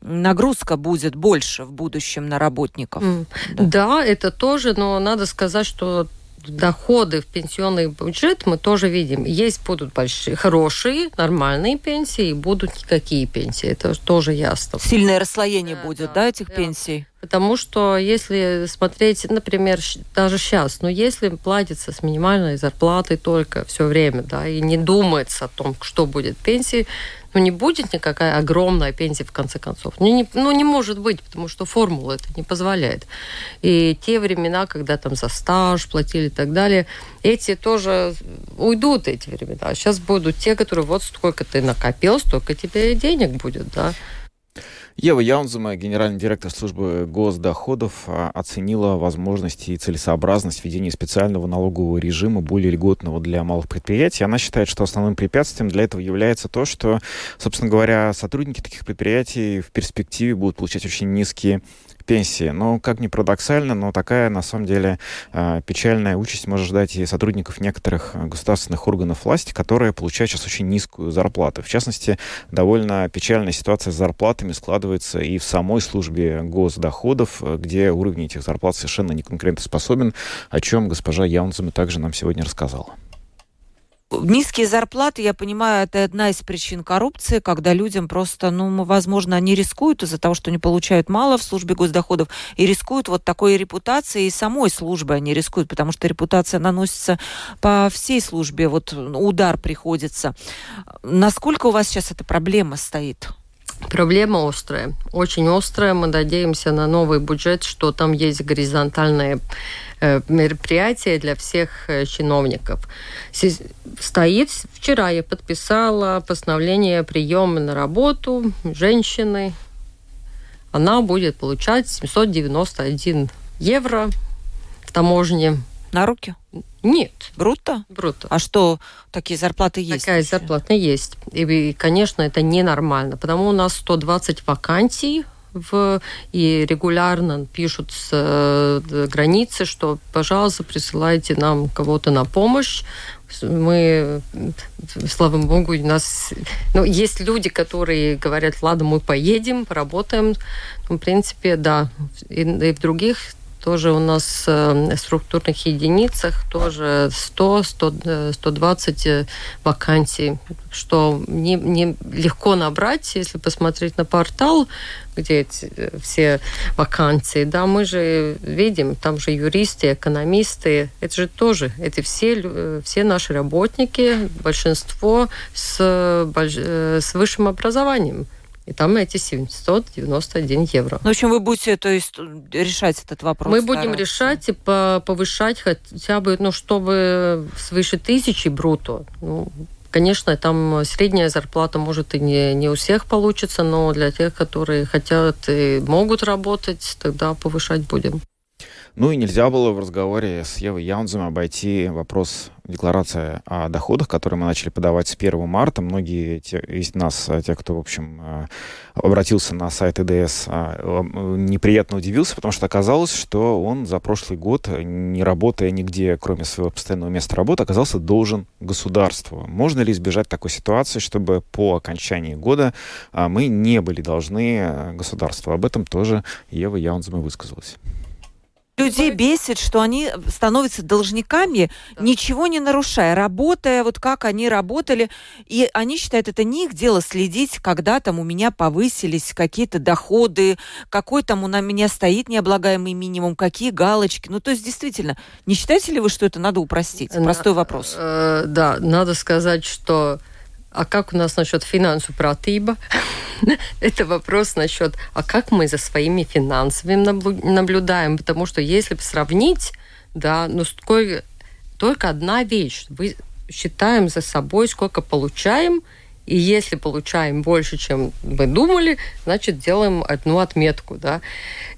Speaker 2: нагрузка будет больше в будущем на работников. Mm.
Speaker 8: Да. да, это тоже, но надо сказать, что доходы в пенсионный бюджет мы тоже видим. Есть будут большие, хорошие, нормальные пенсии, и будут никакие пенсии. Это тоже ясно.
Speaker 2: Сильное расслоение да, будет, да, да этих да. пенсий?
Speaker 8: Потому что если смотреть, например, даже сейчас, ну если платится с минимальной зарплатой только все время, да, и не думается о том, что будет пенсии, ну, не будет никакая огромная пенсия в конце концов. Ну не, ну, не может быть, потому что формула это не позволяет. И те времена, когда там за стаж платили и так далее, эти тоже уйдут, эти времена. Сейчас будут те, которые вот сколько ты накопил, столько тебе денег будет, да.
Speaker 4: Ева Яунзема, генеральный директор службы госдоходов, а, оценила возможности и целесообразность введения специального налогового режима, более льготного для малых предприятий. Она считает, что основным препятствием для этого является то, что, собственно говоря, сотрудники таких предприятий в перспективе будут получать очень низкие пенсии. Но, как ни парадоксально, но такая, на самом деле, а, печальная участь может ждать и сотрудников некоторых а, государственных органов власти, которые получают сейчас очень низкую зарплату. В частности, довольно печальная ситуация с зарплатами складывается и в самой службе госдоходов, где уровень этих зарплат совершенно не конкурентоспособен, о чем госпожа Яунзема также нам сегодня рассказала.
Speaker 2: Низкие зарплаты, я понимаю, это одна из причин коррупции, когда людям просто, ну, возможно, они рискуют из-за того, что они получают мало в службе госдоходов, и рискуют вот такой репутацией и самой службы они рискуют, потому что репутация наносится по всей службе, вот удар приходится. Насколько у вас сейчас эта проблема стоит?
Speaker 8: Проблема острая, очень острая. Мы надеемся на новый бюджет, что там есть горизонтальные э, мероприятия для всех э, чиновников. Стоит, вчера я подписала постановление приема на работу женщины. Она будет получать 791 евро в таможне.
Speaker 2: На руки?
Speaker 8: Нет.
Speaker 2: Бруто?
Speaker 8: Бруто.
Speaker 2: А что, такие зарплаты есть?
Speaker 8: Такая еще? зарплата есть. И, конечно, это ненормально, потому у нас 120 вакансий в, и регулярно пишут с э, границы, что, пожалуйста, присылайте нам кого-то на помощь. Мы, слава богу, у нас ну, есть люди, которые говорят, ладно, мы поедем, поработаем. Ну, в принципе, да. И, и в других тоже у нас э, в структурных единицах тоже 100, 100 120 вакансий, что не, не легко набрать, если посмотреть на портал, где эти э, все вакансии, да, мы же видим, там же юристы, экономисты, это же тоже, это все, э, все наши работники, большинство с, с высшим образованием. И там эти 791 евро.
Speaker 2: Ну, в общем, вы будете то есть, решать этот вопрос?
Speaker 8: Мы будем решать и повышать хотя бы, ну, чтобы свыше тысячи бруто. Ну, Конечно, там средняя зарплата может и не, не у всех получится, но для тех, которые хотят и могут работать, тогда повышать будем.
Speaker 4: Ну и нельзя было в разговоре с Евой Яунзем обойти вопрос декларации о доходах, которые мы начали подавать с 1 марта. Многие те, из нас, те, кто, в общем, э, обратился на сайт ИДС, э, неприятно удивился, потому что оказалось, что он за прошлый год, не работая нигде, кроме своего постоянного места работы, оказался должен государству. Можно ли избежать такой ситуации, чтобы по окончании года мы не были должны государству? Об этом тоже Ева Яунзема высказалась.
Speaker 2: Людей бесит, что они становятся должниками, да. ничего не нарушая, работая вот как они работали. И они считают, это не их дело следить, когда там у меня повысились какие-то доходы, какой там у меня стоит необлагаемый минимум, какие галочки. Ну, то есть, действительно, не считаете ли вы, что это надо упростить? Простой вопрос.
Speaker 8: Э, да, надо сказать, что а как у нас насчет финансов протыба? <laughs> Это вопрос насчет, а как мы за своими финансами наблюдаем? Потому что если сравнить, да, ну сколько, только одна вещь. Вы считаем за собой, сколько получаем, и если получаем больше, чем мы думали, значит, делаем одну отметку, да.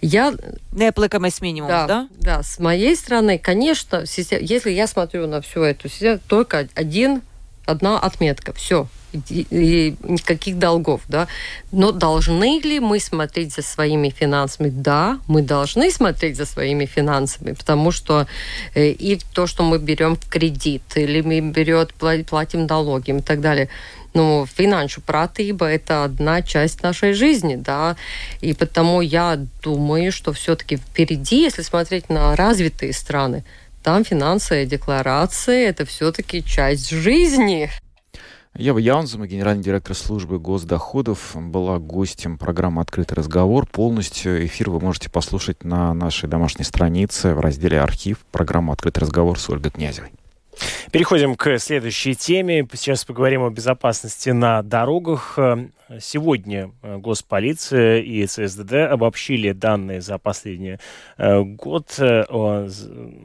Speaker 2: Я... Неплыкамость минимум, да, да?
Speaker 8: Да, с моей стороны, конечно, если я смотрю на всю эту систему, только один, одна отметка, все, и никаких долгов, да. Но должны ли мы смотреть за своими финансами? Да, мы должны смотреть за своими финансами, потому что э, и то, что мы берем в кредит, или мы берем, платим налоги и так далее, ну, финансовая пратыба – это одна часть нашей жизни, да, и потому я думаю, что все-таки впереди, если смотреть на развитые страны, там финансовые декларации – это все-таки часть жизни.
Speaker 4: Ева Яунзема, генеральный директор службы госдоходов, была гостем программы «Открытый разговор». Полностью эфир вы можете послушать на нашей домашней странице в разделе «Архив» программу «Открытый разговор» с Ольгой Князевой.
Speaker 5: Переходим к следующей теме. Сейчас поговорим о безопасности на дорогах. Сегодня э, Госполиция и ЦСДД обобщили данные за последний э, год э, о,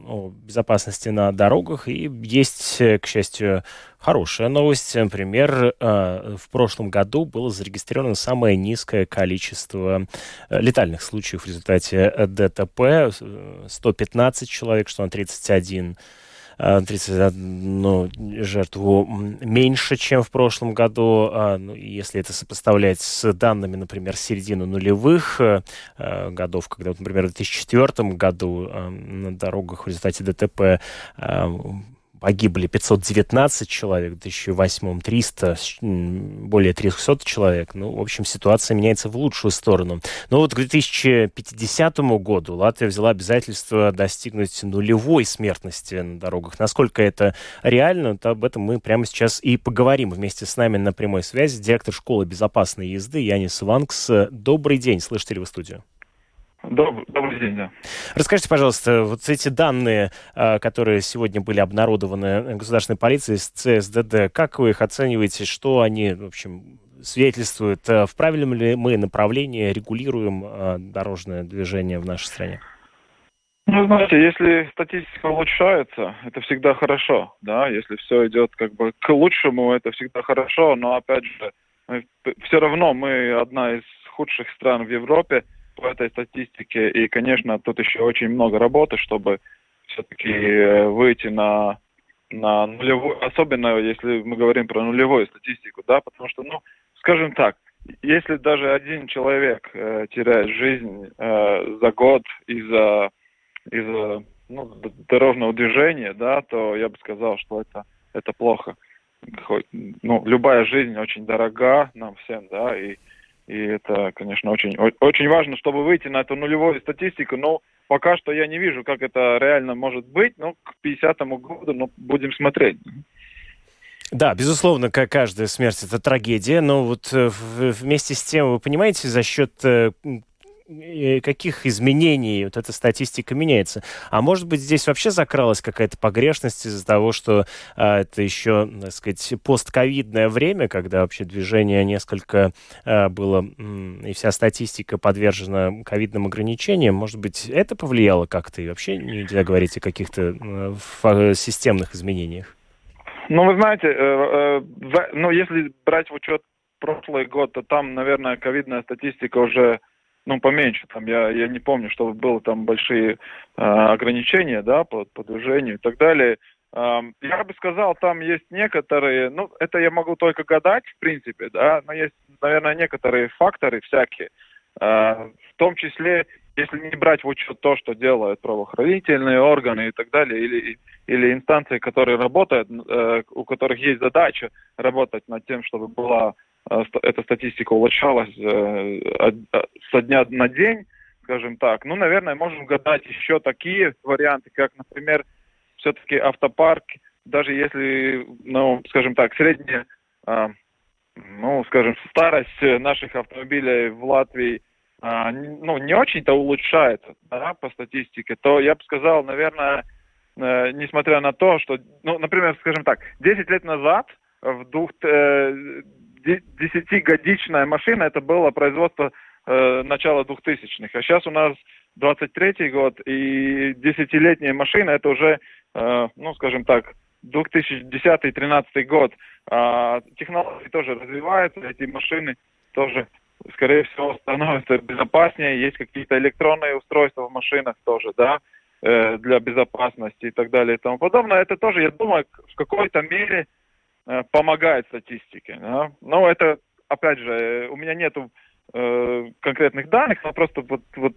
Speaker 5: о безопасности на дорогах. И есть, к счастью, хорошая новость. Например, в прошлом году было зарегистрировано самое низкое количество летальных случаев в результате ДТП. 115 человек, что на 31 31 жертву меньше, чем в прошлом году. А, ну, если это сопоставлять с данными, например, середины нулевых э, э, годов, когда, например, в 2004 году э, на дорогах в результате ДТП погибли 519 человек, в 2008 300, более 300 человек. Ну, в общем, ситуация меняется в лучшую сторону. Но вот к 2050 году Латвия взяла обязательство достигнуть нулевой смертности на дорогах. Насколько это реально, то об этом мы прямо сейчас и поговорим. Вместе с нами на прямой связи директор школы безопасной езды Янис Ванкс. Добрый день, слышите ли вы студию?
Speaker 9: Добрый, добрый день, да.
Speaker 5: Расскажите, пожалуйста, вот эти данные, а, которые сегодня были обнародованы государственной полицией с ЦСДД, как вы их оцениваете, что они, в общем, свидетельствуют, а, в правильном ли мы направлении регулируем а, дорожное движение в нашей стране?
Speaker 9: Ну, знаете, если статистика улучшается, это всегда хорошо, да, если все идет как бы к лучшему, это всегда хорошо, но опять же, все равно мы одна из худших стран в Европе, по этой статистике. И, конечно, тут еще очень много работы, чтобы все-таки э, выйти на, на нулевую, особенно если мы говорим про нулевую статистику, да, потому что, ну, скажем так, если даже один человек э, теряет жизнь э, за год из-за из-за ну, дорожного движения, да, то я бы сказал, что это это плохо. Хоть, ну, любая жизнь очень дорога нам всем, да, и и это, конечно, очень, очень важно, чтобы выйти на эту нулевую статистику. Но пока что я не вижу, как это реально может быть. Но к 50-му году ну, будем смотреть.
Speaker 5: Да, безусловно, как каждая смерть это трагедия, но вот э, вместе с тем, вы понимаете, за счет э, каких изменений вот эта статистика меняется. А может быть, здесь вообще закралась какая-то погрешность из-за того, что а, это еще, так сказать, постковидное время, когда вообще движение несколько а, было, и вся статистика подвержена ковидным ограничениям. Может быть, это повлияло как-то? И вообще нельзя говорить о каких-то системных изменениях?
Speaker 9: Ну, вы знаете, э, э, ну, если брать в учет прошлый год, то там, наверное, ковидная статистика уже ну, поменьше. Там я, я не помню, что было там большие э, ограничения, да, по, по движению и так далее. Э, я бы сказал, там есть некоторые, ну, это я могу только гадать, в принципе, да, но есть, наверное, некоторые факторы всякие, э, в том числе, если не брать в учет то, что делают правоохранительные органы и так далее, или, или инстанции, которые работают, э, у которых есть задача работать над тем, чтобы была эта статистика улучшалась э, со дня на день, скажем так. Ну, наверное, можем гадать еще такие варианты, как, например, все-таки автопарк, даже если, ну, скажем так, средняя, э, ну, скажем, старость наших автомобилей в Латвии, ну, не очень-то улучшается, да, по статистике, то я бы сказал, наверное, несмотря на то, что, ну, например, скажем так, 10 лет назад в двух, десятигодичная машина, это было производство э, начала двухтысячных. А сейчас у нас 23-й год, и десятилетняя машина, это уже, э, ну, скажем так, 2010-2013 год. А, технологии тоже развиваются, эти машины тоже, скорее всего, становятся безопаснее. Есть какие-то электронные устройства в машинах тоже, да, э, для безопасности и так далее и тому подобное. Это тоже, я думаю, в какой-то мере помогает статистике. Да? Но это, опять же, э, у меня нету э, конкретных данных, но просто вот, вот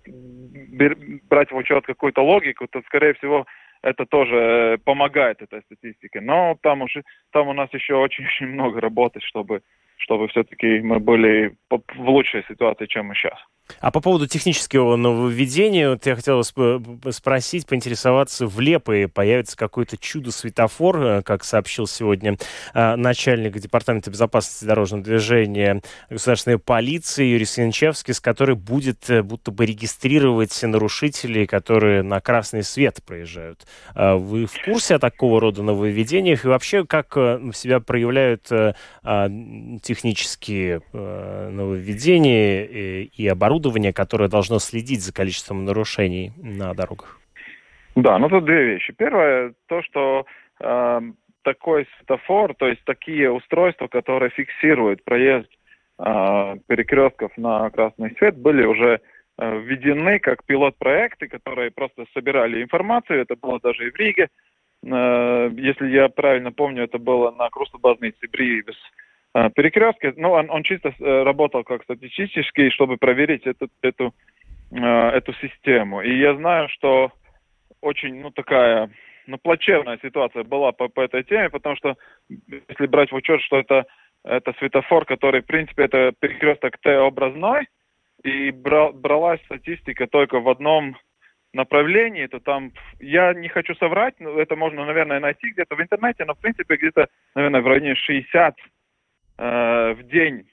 Speaker 9: брать в учет какую-то логику, то, скорее всего, это тоже помогает этой статистике. Но там уже там у нас еще очень-очень <laughs> много работы, чтобы чтобы все-таки мы были в лучшей ситуации, чем мы сейчас.
Speaker 5: А по поводу технического нововведения, вот я хотел спросить, поинтересоваться, в Лепое появится какой-то чудо-светофор, э, как сообщил сегодня э, начальник Департамента безопасности дорожного движения государственной полиции Юрий Свинчевский, с который будет э, будто бы регистрировать нарушителей, которые на красный свет проезжают. Вы в курсе о такого рода нововведениях? И вообще, как себя проявляют технические нововведения и оборудование оборудование, которое должно следить за количеством нарушений на дорогах?
Speaker 9: Да, ну тут две вещи. Первое, то, что э, такой светофор, то есть такие устройства, которые фиксируют проезд э, перекрестков на красный свет, были уже э, введены как пилот-проекты, которые просто собирали информацию. Это было даже и в Риге. Э, если я правильно помню, это было на Крустобазнице Бривис Э, перекрестке, ну, он, он чисто э, работал как статистический, чтобы проверить эту, эту, э, эту систему. И я знаю, что очень, ну, такая, ну, плачевная ситуация была по, по этой теме, потому что, если брать в учет, что это, это светофор, который, в принципе, это перекресток Т-образной, и брал, бралась статистика только в одном направлении, то там, я не хочу соврать, но это можно, наверное, найти где-то в интернете, но, в принципе, где-то, наверное, в районе 60 э, в день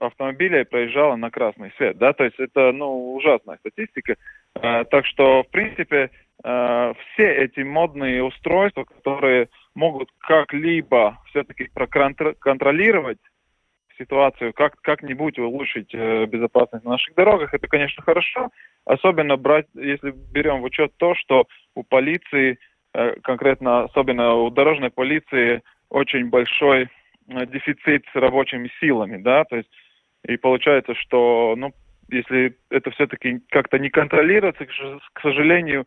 Speaker 9: автомобилей проезжало на красный свет, да, то есть это, ну, ужасная статистика. Э, так что, в принципе, э, все эти модные устройства, которые могут как-либо все-таки проконтролировать ситуацию, как, как-нибудь улучшить э, безопасность на наших дорогах, это, конечно, хорошо. Особенно брать, если берем в учет то, что у полиции, э, конкретно, особенно у дорожной полиции, очень большой дефицит с рабочими силами, да, то есть и получается, что, ну, если это все-таки как-то не контролируется, к сожалению,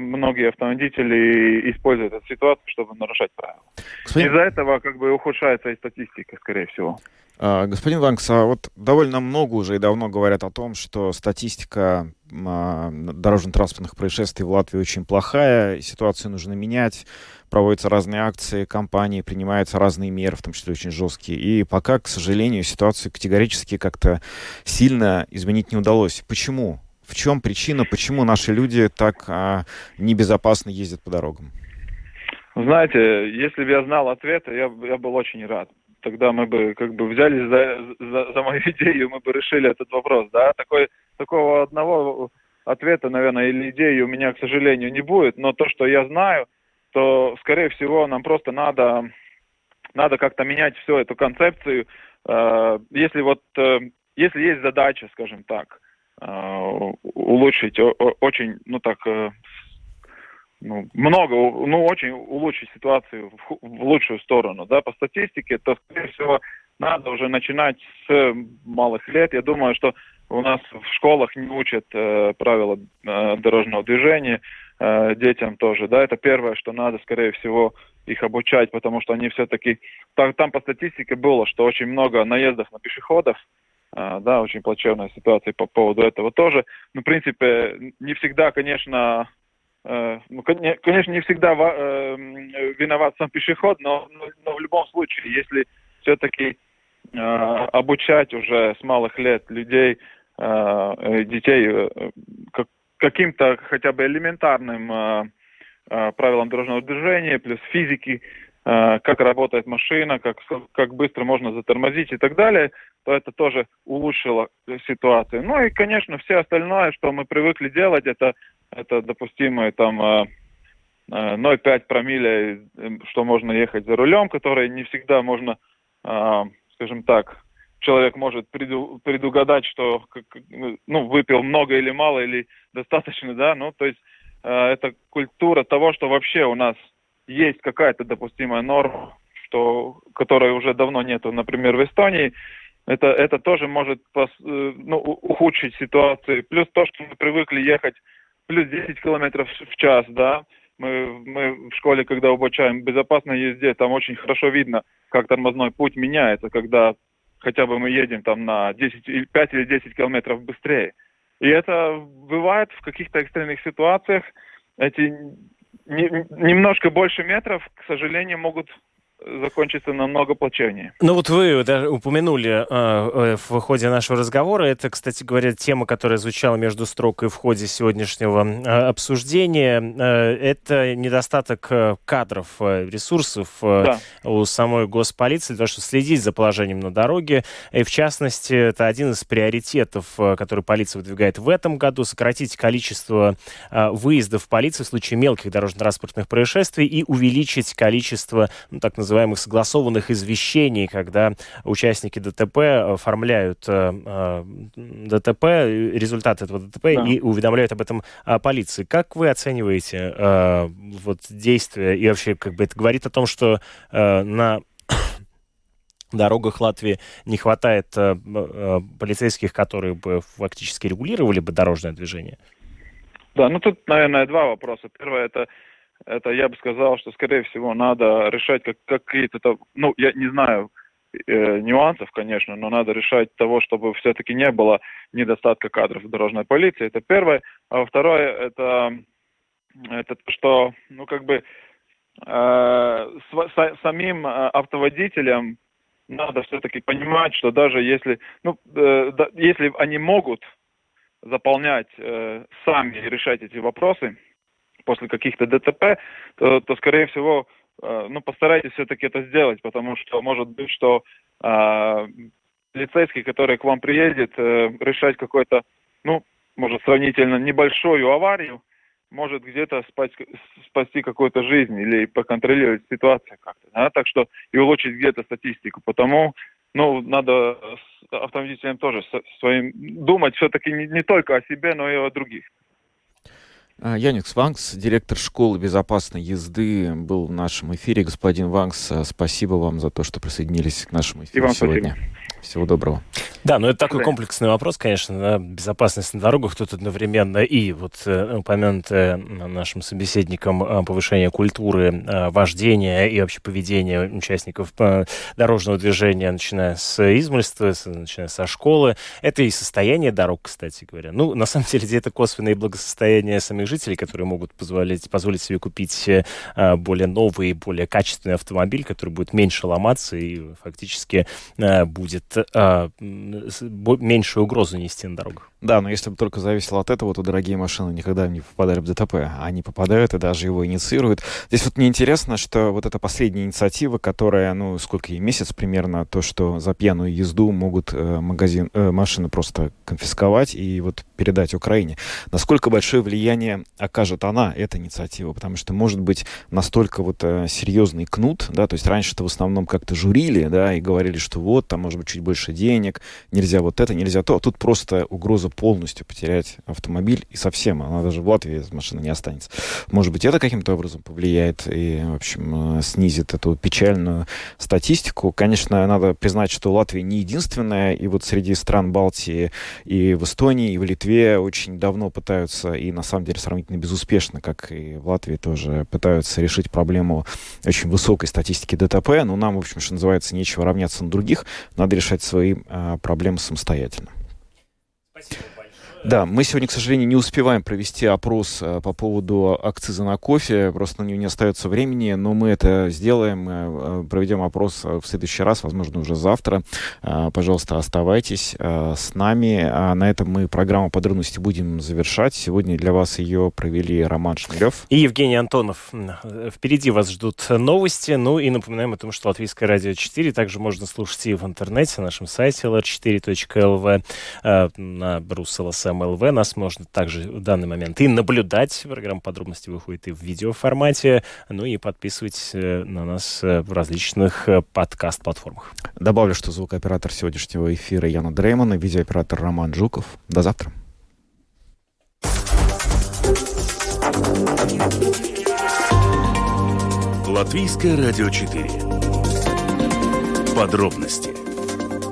Speaker 9: многие автоводители используют эту ситуацию, чтобы нарушать правила. Господин... Из-за этого как бы ухудшается и статистика, скорее всего.
Speaker 4: А, господин Ванкс, а вот довольно много уже и давно говорят о том, что статистика а, дорожно-транспортных происшествий в Латвии очень плохая, ситуацию нужно менять, проводятся разные акции, компании, принимаются разные меры, в том числе очень жесткие. И пока, к сожалению, ситуацию категорически как-то сильно изменить не удалось. Почему? В чем причина, почему наши люди так а, небезопасно ездят по дорогам?
Speaker 9: Знаете, если бы я знал ответ, я, я был очень рад тогда мы бы как бы взялись за, за, за мою <laughs> идею, мы бы решили этот вопрос, да. Такой, такого одного ответа, наверное, или идеи у меня, к сожалению, не будет, но то, что я знаю, то, скорее всего, нам просто надо, надо как-то менять всю эту концепцию. Э, если вот, э, если есть задача, скажем так, улучшить очень, ну так, ну, много, ну, очень улучшить ситуацию в, в лучшую сторону, да, по статистике, то, скорее всего, надо уже начинать с малых лет. Я думаю, что у нас в школах не учат э, правила э, дорожного движения, э, детям тоже, да, это первое, что надо, скорее всего, их обучать, потому что они все-таки, там, там по статистике было, что очень много наездов на пешеходов, э, да, очень плачевная ситуация по поводу этого тоже. Ну, в принципе, не всегда, конечно, Э, ну, конечно, не всегда э, виноват сам пешеход, но, но в любом случае, если все-таки э, обучать уже с малых лет людей, детей каким-то хотя бы элементарным правилам дорожного движения, плюс физики, как работает машина, как, как быстро можно затормозить и так далее, то это тоже улучшило ситуацию. Ну и, конечно, все остальное, что мы привыкли делать, это это допустимое там 0,5 э, э, промилле, э, что можно ехать за рулем, который не всегда можно, скажем так, человек может преду, предугадать, что ну, выпил много или мало, или достаточно, да, ну, то есть это культура того, что вообще у нас есть какая-то допустимая норма, что, которой уже давно нету, например, в Эстонии, это, это тоже может пос, э, ну, ухудшить ситуацию. Плюс то, что мы привыкли ехать плюс 10 километров в час, да, мы, мы в школе, когда обучаем безопасной езде, там очень хорошо видно, как тормозной путь меняется, когда хотя бы мы едем там на 10, 5 или 10 километров быстрее. И это бывает в каких-то экстренных ситуациях. Эти не, немножко больше метров, к сожалению, могут закончится намного плачевнее.
Speaker 5: Ну вот вы даже упомянули э, в ходе нашего разговора, это, кстати говоря, тема, которая звучала между строк и в ходе сегодняшнего э, обсуждения, э, это недостаток э, кадров, э, ресурсов э, да. у самой госполиции, то, что следить за положением на дороге, и в частности, это один из приоритетов, э, который полиция выдвигает в этом году, сократить количество э, выездов полиции в случае мелких дорожно-транспортных происшествий и увеличить количество, ну, так называемых называемых согласованных извещений, когда участники ДТП оформляют э, э, ДТП, результаты этого ДТП да. и уведомляют об этом э, полиции. Как вы оцениваете вот действия и вообще как бы это говорит о том, что на <coughs> дорогах Латвии не хватает э, э, полицейских, которые бы фактически регулировали бы дорожное движение?
Speaker 9: Да, ну тут, наверное, два вопроса. Первое это это я бы сказал, что, скорее всего, надо решать как, какие-то, ну, я не знаю э, нюансов, конечно, но надо решать того, чтобы все-таки не было недостатка кадров в дорожной полиции. Это первое. А второе, это, это что, ну, как бы э, с, самим э, автоводителям надо все-таки понимать, что даже если, ну, э, да, если они могут заполнять э, сами и решать эти вопросы, после каких-то ДТП, то, то скорее всего, э, ну, постарайтесь все-таки это сделать, потому что может быть, что э, полицейский, который к вам приедет, э, решать какой-то, ну, может, сравнительно небольшую аварию, может где-то спасти, спасти какую-то жизнь или поконтролировать ситуацию как-то. Да? Так что и улучшить где-то статистику. Потому ну, надо с автомобилем тоже своим думать все-таки не, не только о себе, но и о других.
Speaker 4: А, Яникс Ванкс, директор школы безопасной езды, был в нашем эфире. Господин Ванкс, а, спасибо вам за то, что присоединились к нашему эфиру сегодня. Спасибо. Всего доброго.
Speaker 5: Да, но это такой комплексный вопрос, конечно, да, безопасность на дорогах тут одновременно и вот э, упомянутое нашим собеседником э, повышение культуры э, вождения и вообще поведения участников дорожного движения, начиная с измольства, начиная со школы. Это и состояние дорог, кстати говоря. Ну, на самом деле, это косвенное благосостояние самих жителей, которые могут позволить, позволить себе купить более новый, более качественный автомобиль, который будет меньше ломаться и фактически будет э, меньшую угрозу нести на дорогах.
Speaker 4: Да, но если бы только зависело от этого, то дорогие машины никогда не попадали в ДТП. Они попадают и даже его инициируют. Здесь вот мне интересно, что вот эта последняя инициатива, которая, ну, сколько ей, месяц примерно, то, что за пьяную езду могут э, магазин, э, машины просто конфисковать и вот передать Украине. Насколько большое влияние окажет она, эта инициатива? Потому что, может быть, настолько вот э, серьезный кнут, да, то есть раньше-то в основном как-то журили, да, и говорили, что вот, там может быть чуть больше денег, нельзя вот это, нельзя то, а тут просто угроза полностью потерять автомобиль и совсем, она даже в Латвии машина не останется. Может быть, это каким-то образом повлияет и, в общем, э, снизит эту печальную статистику. Конечно, надо признать, что Латвия не единственная, и вот среди стран Балтии и в Эстонии, и в Литве очень давно пытаются, и на самом деле сравнительно безуспешно, как и в Латвии тоже пытаются решить проблему очень высокой статистики ДТП, но нам, в общем, что называется, нечего равняться на других, надо решать свои а, проблемы самостоятельно.
Speaker 5: Спасибо.
Speaker 4: Да, мы сегодня, к сожалению, не успеваем провести опрос э, по поводу акциза на кофе, просто на него не остается времени, но мы это сделаем, э, проведем опрос в следующий раз, возможно, уже завтра. Э, пожалуйста, оставайтесь с нами. А на этом мы программу подробности будем завершать. Сегодня для вас ее провели Роман Шмелев
Speaker 5: и Евгений Антонов. Впереди вас ждут новости, ну и напоминаем о том, что Латвийское радио 4 также можно слушать и в интернете, на нашем сайте lr4.lv, на Брус МЛВ. Нас можно также в данный момент и наблюдать. Программа подробности выходит и в видеоформате. Ну и подписывайтесь э, на нас э, в различных э, подкаст-платформах.
Speaker 4: Добавлю, что звукооператор сегодняшнего эфира Яна Дрейман и видеооператор Роман Жуков. До завтра.
Speaker 3: Латвийское радио 4. Подробности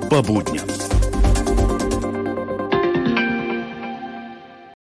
Speaker 3: по будням.